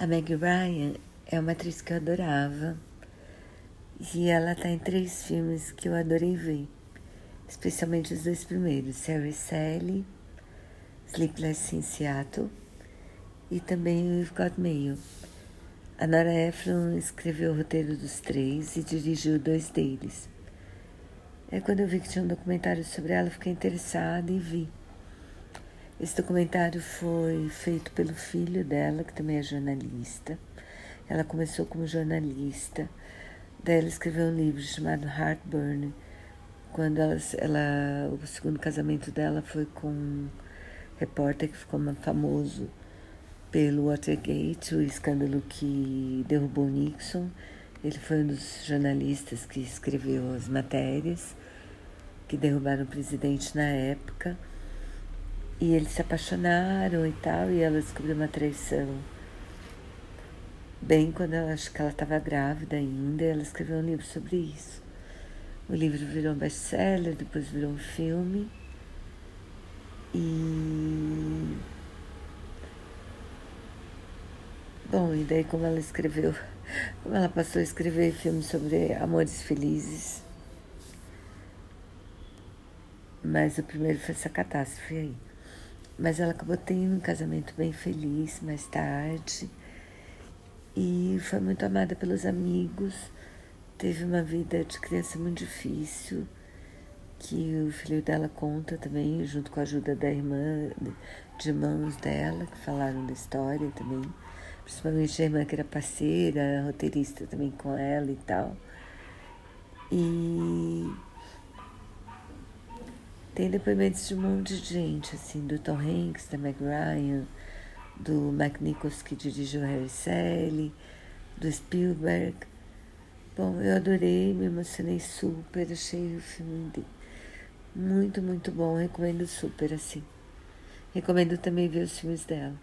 A Meg Ryan é uma atriz que eu adorava e ela está em três filmes que eu adorei ver, especialmente os dois primeiros, Sarah Sally, Sleepless in Seattle e também We've Got Mail. A Nora Ephron escreveu o roteiro dos três e dirigiu dois deles. É quando eu vi que tinha um documentário sobre ela, fiquei interessada e vi. Esse documentário foi feito pelo filho dela, que também é jornalista. Ela começou como jornalista, daí ela escreveu um livro chamado Heartburn. Quando ela, ela o segundo casamento dela foi com um repórter que ficou famoso pelo Watergate, o escândalo que derrubou Nixon. Ele foi um dos jornalistas que escreveu as matérias que derrubaram o presidente na época. E eles se apaixonaram e tal, e ela descobriu uma traição. Bem quando acho que ela estava grávida ainda, ela escreveu um livro sobre isso. O livro virou um best-seller, depois virou um filme. E. Bom, e daí como ela escreveu, como ela passou a escrever filmes sobre amores felizes. Mas o primeiro foi essa catástrofe aí. Mas ela acabou tendo um casamento bem feliz mais tarde e foi muito amada pelos amigos. Teve uma vida de criança muito difícil, que o filho dela conta também, junto com a ajuda da irmã, de irmãos dela, que falaram da história também. Principalmente a irmã que era parceira, roteirista também com ela e tal. E tem depoimentos de um monte de gente, assim, do Tom Hanks, da Meg Ryan, do Mac Nichols que dirigiu Harry Sally, do Spielberg. Bom, eu adorei, me emocionei super, achei o filme muito, muito bom, recomendo super, assim. Recomendo também ver os filmes dela.